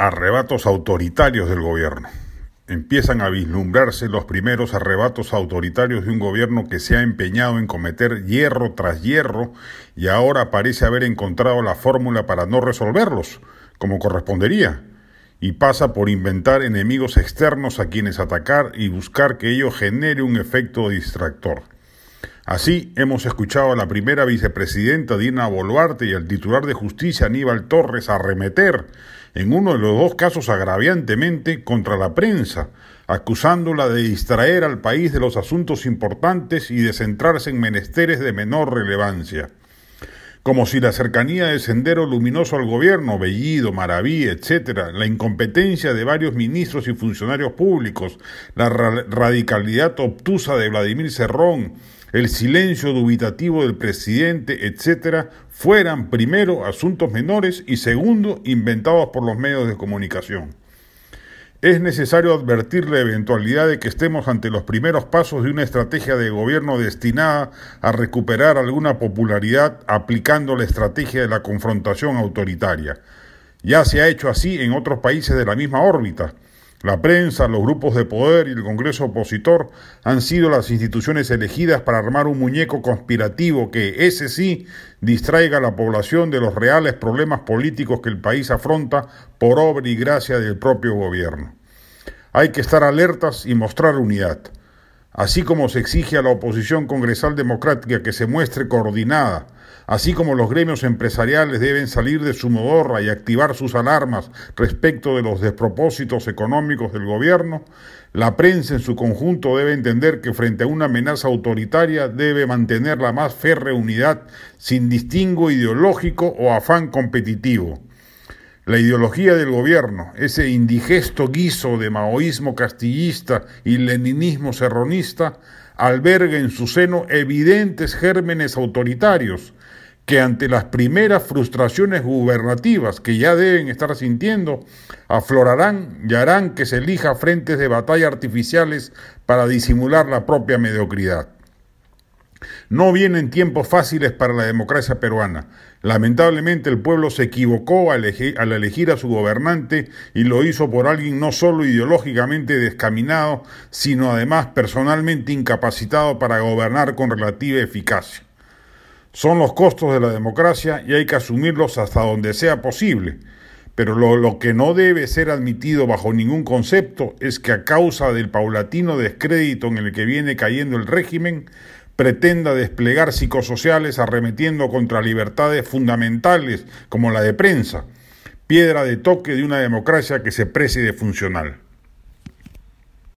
arrebatos autoritarios del gobierno. Empiezan a vislumbrarse los primeros arrebatos autoritarios de un gobierno que se ha empeñado en cometer hierro tras hierro y ahora parece haber encontrado la fórmula para no resolverlos, como correspondería, y pasa por inventar enemigos externos a quienes atacar y buscar que ello genere un efecto distractor. Así hemos escuchado a la primera vicepresidenta Dina Boluarte y al titular de justicia Aníbal Torres arremeter en uno de los dos casos agraviantemente contra la prensa, acusándola de distraer al país de los asuntos importantes y de centrarse en menesteres de menor relevancia. Como si la cercanía del sendero luminoso al gobierno, Bellido, Maraví, etc., la incompetencia de varios ministros y funcionarios públicos, la radicalidad obtusa de Vladimir Cerrón, el silencio dubitativo del presidente, etcétera, fueran primero asuntos menores y segundo inventados por los medios de comunicación. Es necesario advertir la eventualidad de que estemos ante los primeros pasos de una estrategia de gobierno destinada a recuperar alguna popularidad aplicando la estrategia de la confrontación autoritaria. Ya se ha hecho así en otros países de la misma órbita. La prensa, los grupos de poder y el Congreso opositor han sido las instituciones elegidas para armar un muñeco conspirativo que, ese sí, distraiga a la población de los reales problemas políticos que el país afronta por obra y gracia del propio gobierno. Hay que estar alertas y mostrar unidad. Así como se exige a la oposición congresal democrática que se muestre coordinada, así como los gremios empresariales deben salir de su modorra y activar sus alarmas respecto de los despropósitos económicos del gobierno, la prensa en su conjunto debe entender que frente a una amenaza autoritaria debe mantener la más férrea unidad sin distingo ideológico o afán competitivo. La ideología del gobierno, ese indigesto guiso de maoísmo castillista y leninismo serronista, alberga en su seno evidentes gérmenes autoritarios que ante las primeras frustraciones gubernativas que ya deben estar sintiendo, aflorarán y harán que se elija frentes de batalla artificiales para disimular la propia mediocridad. No vienen tiempos fáciles para la democracia peruana. Lamentablemente el pueblo se equivocó al elegir, a su gobernante y lo hizo por alguien no solo ideológicamente descaminado, sino además personalmente incapacitado para gobernar con relativa eficacia. Son los costos de la democracia y hay que asumirlos hasta donde sea posible. Pero lo, lo, que no debe ser admitido bajo ningún concepto es que a causa del paulatino descrédito en el que viene cayendo el régimen, pretenda desplegar psicosociales arremetiendo contra libertades fundamentales como la de prensa, piedra de toque de una democracia que se precie de funcional.